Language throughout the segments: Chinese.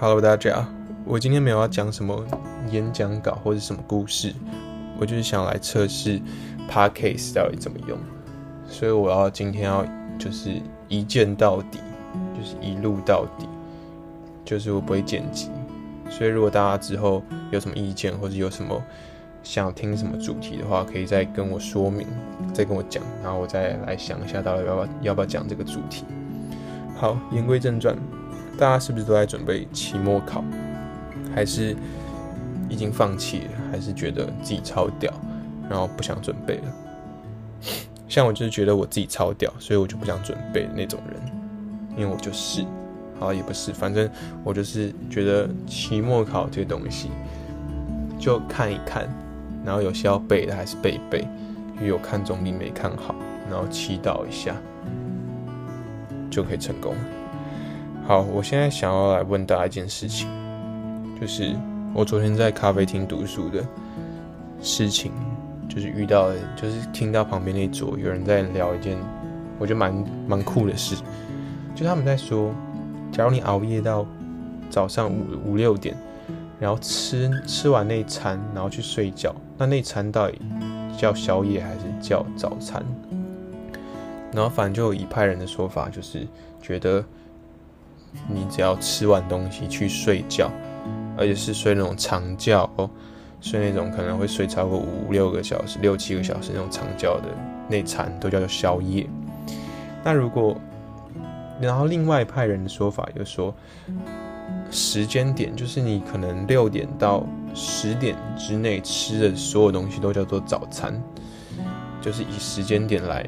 Hello，大家，我今天没有要讲什么演讲稿或者什么故事，我就是想来测试 Podcast 到底怎么用，所以我要今天要就是一键到底，就是一录到底，就是我不会剪辑，所以如果大家之后有什么意见或者有什么想听什么主题的话，可以再跟我说明，再跟我讲，然后我再来想一下到底要不要要不要讲这个主题。好，言归正传，大家是不是都在准备期末考？还是已经放弃了？还是觉得自己超屌，然后不想准备了？像我就是觉得我自己超屌，所以我就不想准备那种人，因为我就是，好也不是，反正我就是觉得期末考这个东西，就看一看，然后有些要背的还是背一背，有看总比没看好，然后祈祷一下。就可以成功。好，我现在想要来问大家一件事情，就是我昨天在咖啡厅读书的事情，就是遇到，就是听到旁边那桌有人在聊一件我觉得蛮蛮酷的事，就他们在说，假如你熬夜到早上五五六点，然后吃吃完那餐，然后去睡觉，那那餐到底叫宵夜还是叫早餐？然后反正就有一派人的说法，就是觉得你只要吃完东西去睡觉，而且是睡那种长觉哦，睡那种可能会睡超过五六个小时、六七个小时那种长觉的内餐，都叫做宵夜。那如果，然后另外一派人的说法就是说，时间点就是你可能六点到十点之内吃的所有东西都叫做早餐，就是以时间点来。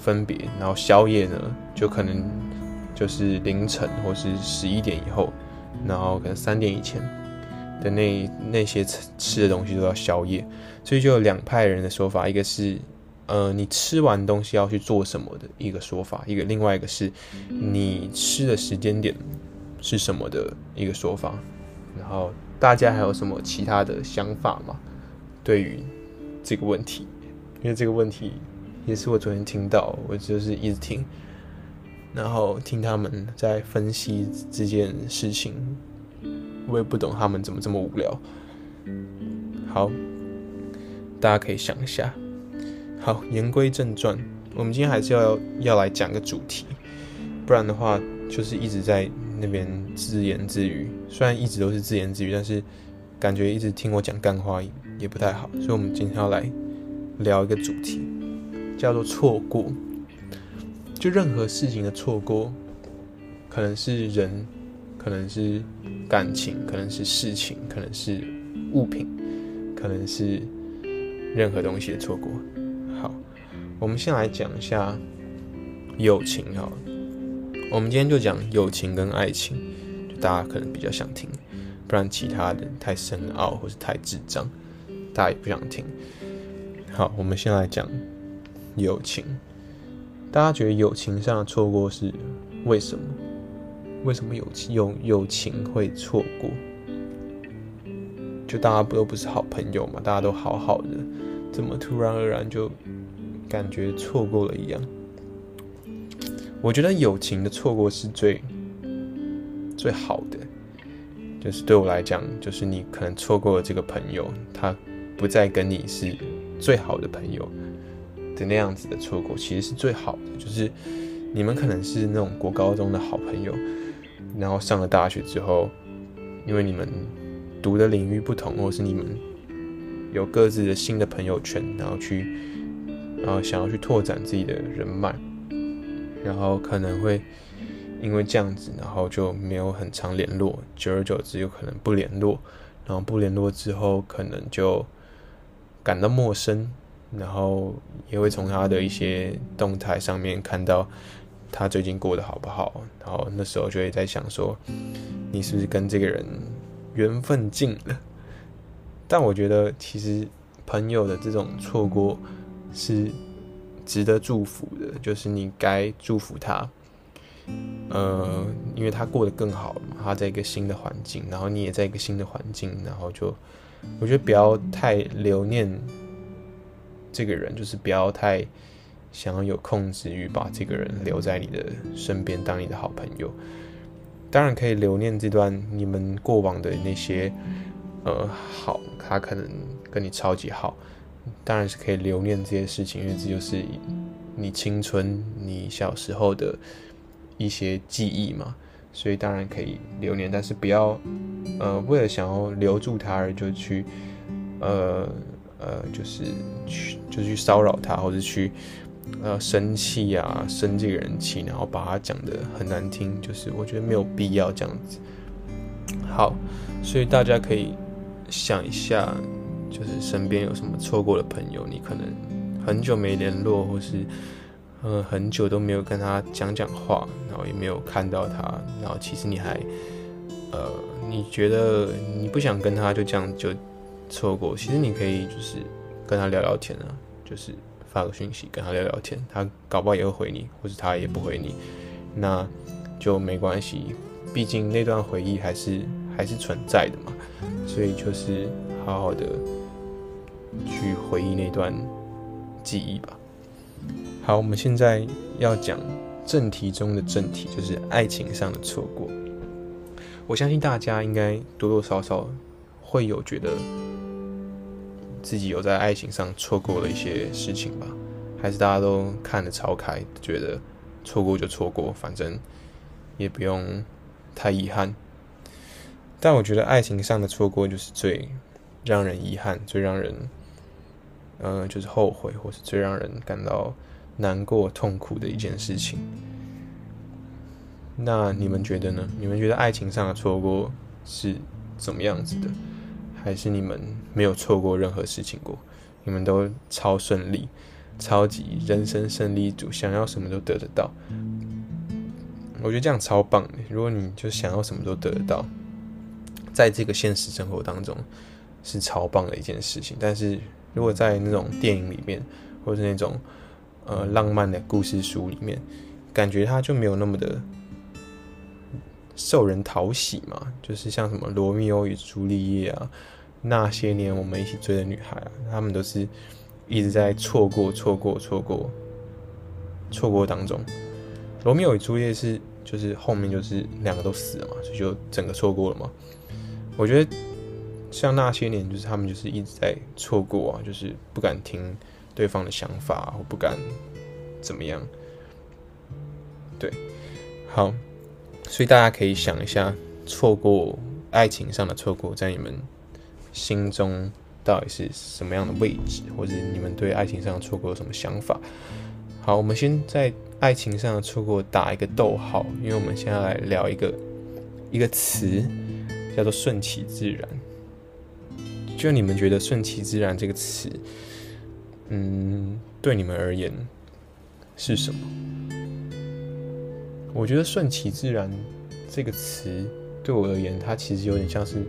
分别，然后宵夜呢，就可能就是凌晨或是十一点以后，然后可能三点以前的那那些吃吃的东西都要宵夜，所以就有两派人的说法，一个是呃你吃完东西要去做什么的一个说法，一个另外一个是你吃的时间点是什么的一个说法，然后大家还有什么其他的想法吗？对于这个问题，因为这个问题。也是我昨天听到，我就是一直听，然后听他们在分析这件事情，我也不懂他们怎么这么无聊。好，大家可以想一下。好，言归正传，我们今天还是要要来讲个主题，不然的话就是一直在那边自言自语。虽然一直都是自言自语，但是感觉一直听我讲干话也不太好，所以我们今天要来聊一个主题。叫做错过，就任何事情的错过，可能是人，可能是感情，可能是事情，可能是物品，可能是任何东西的错过。好，我们先来讲一下友情好，我们今天就讲友情跟爱情，就大家可能比较想听，不然其他的太深奥或是太智障，大家也不想听。好，我们先来讲。友情，大家觉得友情上的错过是为什么？为什么友情友友情会错过？就大家不都不是好朋友嘛？大家都好好的，怎么突然而然就感觉错过了一样？我觉得友情的错过是最最好的，就是对我来讲，就是你可能错过了这个朋友，他不再跟你是最好的朋友。的那样子的错过其实是最好的，就是你们可能是那种国高中的好朋友，然后上了大学之后，因为你们读的领域不同，或是你们有各自的新的朋友圈，然后去，然后想要去拓展自己的人脉，然后可能会因为这样子，然后就没有很常联络，久而久之有可能不联络，然后不联络之后，可能就感到陌生。然后也会从他的一些动态上面看到他最近过得好不好，然后那时候就会在想说，你是不是跟这个人缘分尽了？但我觉得其实朋友的这种错过是值得祝福的，就是你该祝福他，呃，因为他过得更好了嘛，他在一个新的环境，然后你也在一个新的环境，然后就我觉得不要太留念。这个人就是不要太想要有控制欲，把这个人留在你的身边当你的好朋友，当然可以留念这段你们过往的那些呃好，他可能跟你超级好，当然是可以留念这些事情，因为这就是你青春、你小时候的一些记忆嘛，所以当然可以留念，但是不要呃为了想要留住他而就去呃呃就是去就去骚扰他，或者去。呃，生气啊，生这个人气，然后把他讲得很难听，就是我觉得没有必要这样子。好，所以大家可以想一下，就是身边有什么错过的朋友，你可能很久没联络，或是呃很久都没有跟他讲讲话，然后也没有看到他，然后其实你还呃你觉得你不想跟他就这样就错过，其实你可以就是跟他聊聊天啊，就是。发个讯息跟他聊聊天，他搞不好也会回你，或者他也不回你，那就没关系，毕竟那段回忆还是还是存在的嘛，所以就是好好的去回忆那段记忆吧。好，我们现在要讲正题中的正题，就是爱情上的错过。我相信大家应该多多少少会有觉得。自己有在爱情上错过了一些事情吧？还是大家都看得超开，觉得错过就错过，反正也不用太遗憾。但我觉得爱情上的错过就是最让人遗憾、最让人嗯、呃，就是后悔，或是最让人感到难过、痛苦的一件事情。那你们觉得呢？你们觉得爱情上的错过是怎么样子的？还是你们没有错过任何事情过？你们都超顺利，超级人生胜利组，想要什么都得得到。我觉得这样超棒的。如果你就想要什么都得得到，在这个现实生活当中是超棒的一件事情。但是如果在那种电影里面，或是那种呃浪漫的故事书里面，感觉它就没有那么的。受人讨喜嘛，就是像什么罗密欧与朱丽叶啊，那些年我们一起追的女孩啊，他们都是一直在错过、错过、错过、错过当中。罗密欧与朱丽叶是就是后面就是两个都死了嘛，所以就整个错过了嘛。我觉得像那些年，就是他们就是一直在错过啊，就是不敢听对方的想法，或不敢怎么样。对，好。所以大家可以想一下，错过爱情上的错过，在你们心中到底是什么样的位置，或者你们对爱情上错过有什么想法？好，我们先在爱情上的错过打一个逗号，因为我们现在来聊一个一个词，叫做顺其自然。就你们觉得“顺其自然”这个词，嗯，对你们而言是什么？我觉得“顺其自然”这个词对我而言，它其实有点像是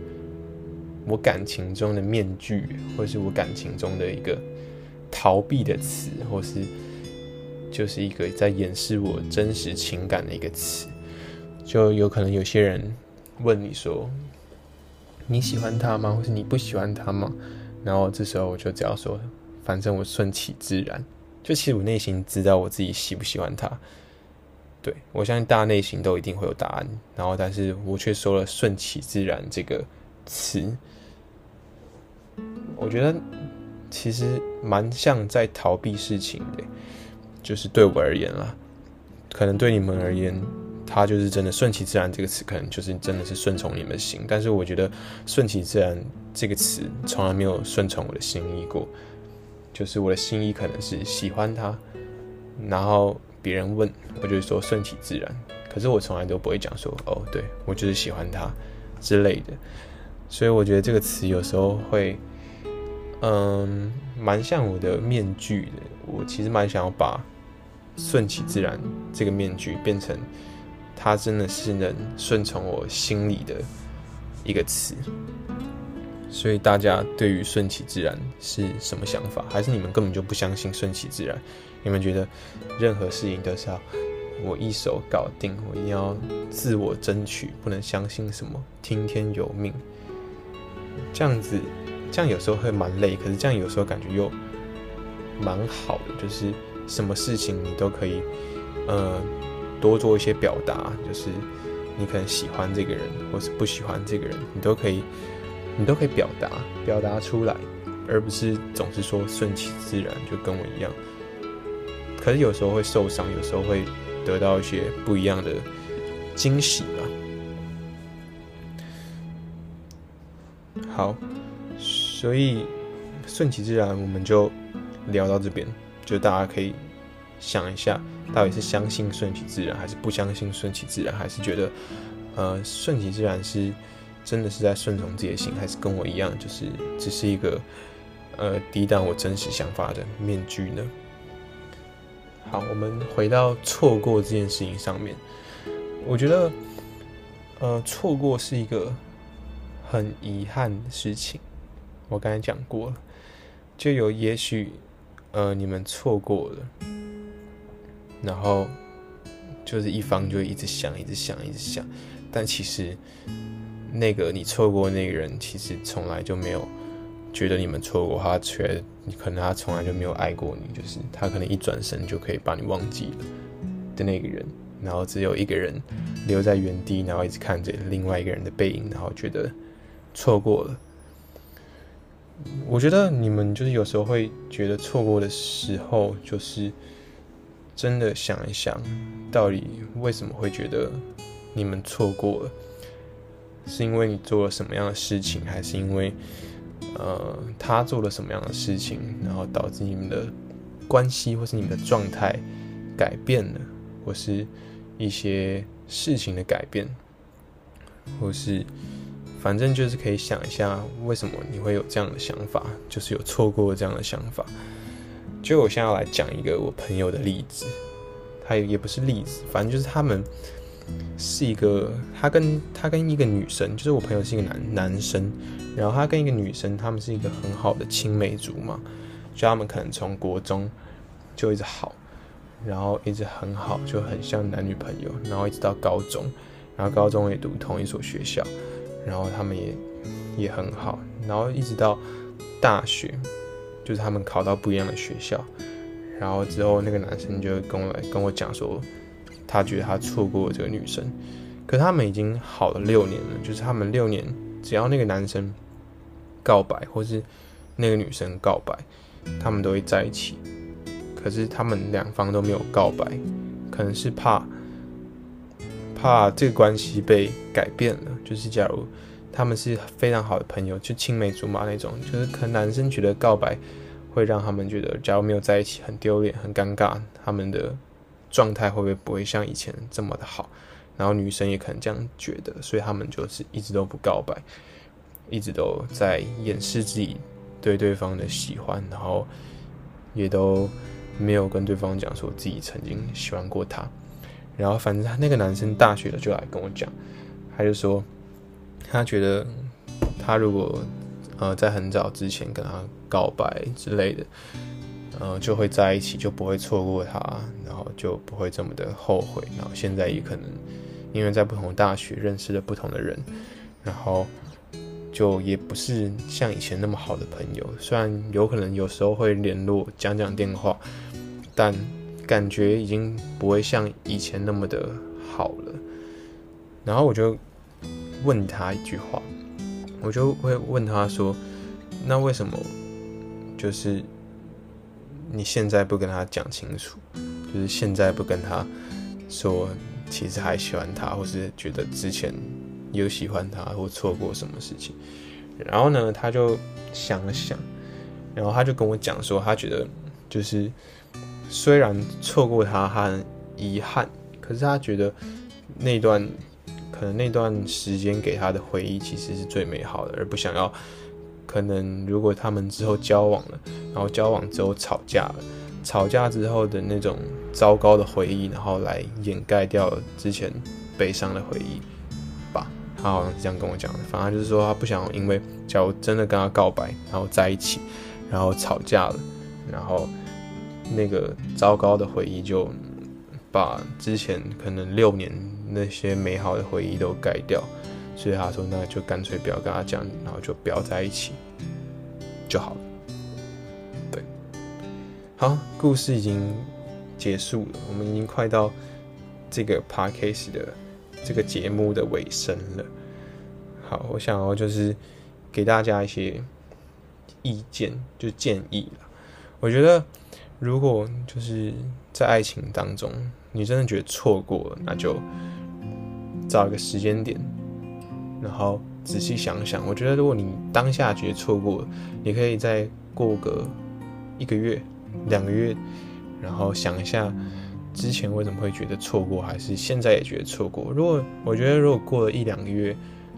我感情中的面具，或是我感情中的一个逃避的词，或是就是一个在掩饰我真实情感的一个词。就有可能有些人问你说：“你喜欢他吗？或是你不喜欢他吗？”然后这时候我就只要说：“反正我顺其自然。”就其实我内心知道我自己喜不喜欢他。对，我相信大家内心都一定会有答案，然后但是我却说了“顺其自然”这个词，我觉得其实蛮像在逃避事情的，就是对我而言啦，可能对你们而言，它就是真的“顺其自然”这个词，可能就是真的是顺从你们的心，但是我觉得“顺其自然”这个词从来没有顺从我的心意过，就是我的心意可能是喜欢他，然后。别人问我，就是说顺其自然。可是我从来都不会讲说哦，对我就是喜欢他之类的。所以我觉得这个词有时候会，嗯，蛮像我的面具的。我其实蛮想要把顺其自然这个面具变成，它真的是能顺从我心里的一个词。所以大家对于顺其自然是什么想法？还是你们根本就不相信顺其自然？你们觉得任何事情都是要我一手搞定，我一定要自我争取，不能相信什么听天由命？这样子，这样有时候会蛮累，可是这样有时候感觉又蛮好的，就是什么事情你都可以，呃，多做一些表达，就是你可能喜欢这个人，或是不喜欢这个人，你都可以，你都可以表达，表达出来，而不是总是说顺其自然，就跟我一样。可是有时候会受伤，有时候会得到一些不一样的惊喜吧。好，所以顺其自然，我们就聊到这边，就大家可以想一下，到底是相信顺其自然，还是不相信顺其自然，还是觉得呃顺其自然是真的是在顺从自己的心，还是跟我一样，就是只是一个呃抵挡我真实想法的面具呢？好，我们回到错过这件事情上面，我觉得呃错过是一个。很遗憾的事情，我刚才讲过了，就有也许，呃，你们错过了，然后就是一方就一直想，一直想，一直想，但其实那个你错过那个人，其实从来就没有觉得你们错过，他觉得可能他从来就没有爱过你，就是他可能一转身就可以把你忘记了的那个人，然后只有一个人留在原地，然后一直看着另外一个人的背影，然后觉得。错过了，我觉得你们就是有时候会觉得错过的时候，就是真的想一想，到底为什么会觉得你们错过了？是因为你做了什么样的事情，还是因为呃他做了什么样的事情，然后导致你们的关系或是你们的状态改变了，或是一些事情的改变，或是。反正就是可以想一下，为什么你会有这样的想法，就是有错过这样的想法。就我现在要来讲一个我朋友的例子，他也不是例子，反正就是他们是一个，他跟他跟一个女生，就是我朋友是一个男男生，然后他跟一个女生，他们是一个很好的青梅竹马，就他们可能从国中就一直好，然后一直很好，就很像男女朋友，然后一直到高中，然后高中也读同一所学校。然后他们也也很好，然后一直到大学，就是他们考到不一样的学校，然后之后那个男生就跟我跟我讲说，他觉得他错过了这个女生，可他们已经好了六年了，就是他们六年只要那个男生告白或是那个女生告白，他们都会在一起，可是他们两方都没有告白，可能是怕。怕这个关系被改变了，就是假如他们是非常好的朋友，就青梅竹马那种，就是可能男生觉得告白会让他们觉得，假如没有在一起很丢脸、很尴尬，他们的状态会不会不会像以前这么的好？然后女生也可能这样觉得，所以他们就是一直都不告白，一直都在掩饰自己对对方的喜欢，然后也都没有跟对方讲说自己曾经喜欢过他。然后，反正他那个男生大学的就来跟我讲，他就说，他觉得他如果呃在很早之前跟他告白之类的，呃就会在一起，就不会错过他，然后就不会这么的后悔。然后现在也可能因为在不同大学认识了不同的人，然后就也不是像以前那么好的朋友。虽然有可能有时候会联络讲讲电话，但。感觉已经不会像以前那么的好了，然后我就问他一句话，我就会问他说：“那为什么就是你现在不跟他讲清楚？就是现在不跟他说，其实还喜欢他，或是觉得之前有喜欢他，或错过什么事情？”然后呢，他就想了想，然后他就跟我讲说，他觉得就是。虽然错过他，他很遗憾，可是他觉得那段可能那段时间给他的回忆其实是最美好的，而不想要可能如果他们之后交往了，然后交往之后吵架了，吵架之后的那种糟糕的回忆，然后来掩盖掉之前悲伤的回忆吧。他好像是这样跟我讲的，反正就是说他不想因为假如真的跟他告白，然后在一起，然后吵架了，然后。那个糟糕的回忆就把之前可能六年那些美好的回忆都盖掉，所以他说那就干脆不要跟他讲，然后就不要在一起就好了。对，好，故事已经结束了，我们已经快到这个 podcast 的这个节目的尾声了。好，我想要就是给大家一些意见，就建议了。我觉得，如果就是在爱情当中，你真的觉得错过了，那就找一个时间点，然后仔细想想。我觉得，如果你当下觉得错过了，你可以再过个一个月、两个月，然后想一下之前为什么会觉得错过，还是现在也觉得错过。如果我觉得，如果过了一两个月，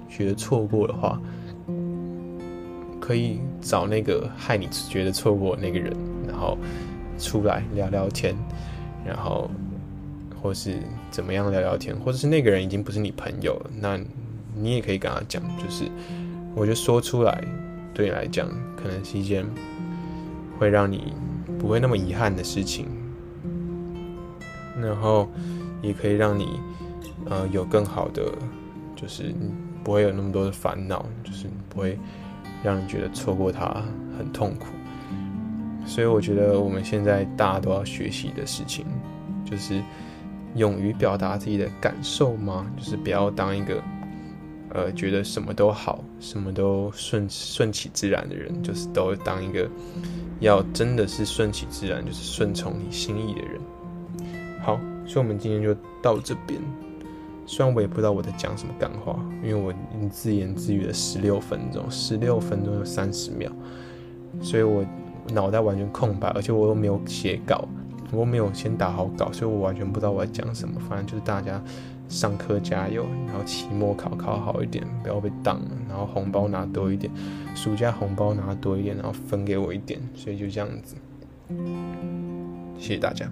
觉得错过的话，可以找那个害你觉得错过的那个人，然后出来聊聊天，然后或是怎么样聊聊天，或者是那个人已经不是你朋友了，那你也可以跟他讲，就是我觉得说出来对你来讲可能是一件会让你不会那么遗憾的事情，然后也可以让你呃有更好的就是。不会有那么多的烦恼，就是不会让人觉得错过他很痛苦。所以我觉得我们现在大家都要学习的事情，就是勇于表达自己的感受嘛，就是不要当一个呃觉得什么都好、什么都顺顺其自然的人，就是都当一个要真的是顺其自然，就是顺从你心意的人。好，所以我们今天就到这边。虽然我也不知道我在讲什么干话，因为我自言自语了十六分钟，十六分钟有三十秒，所以我脑袋完全空白，而且我又没有写稿，我没有先打好稿，所以我完全不知道我在讲什么。反正就是大家上课加油，然后期末考考好一点，不要被挡，然后红包拿多一点，暑假红包拿多一点，然后分给我一点，所以就这样子，谢谢大家。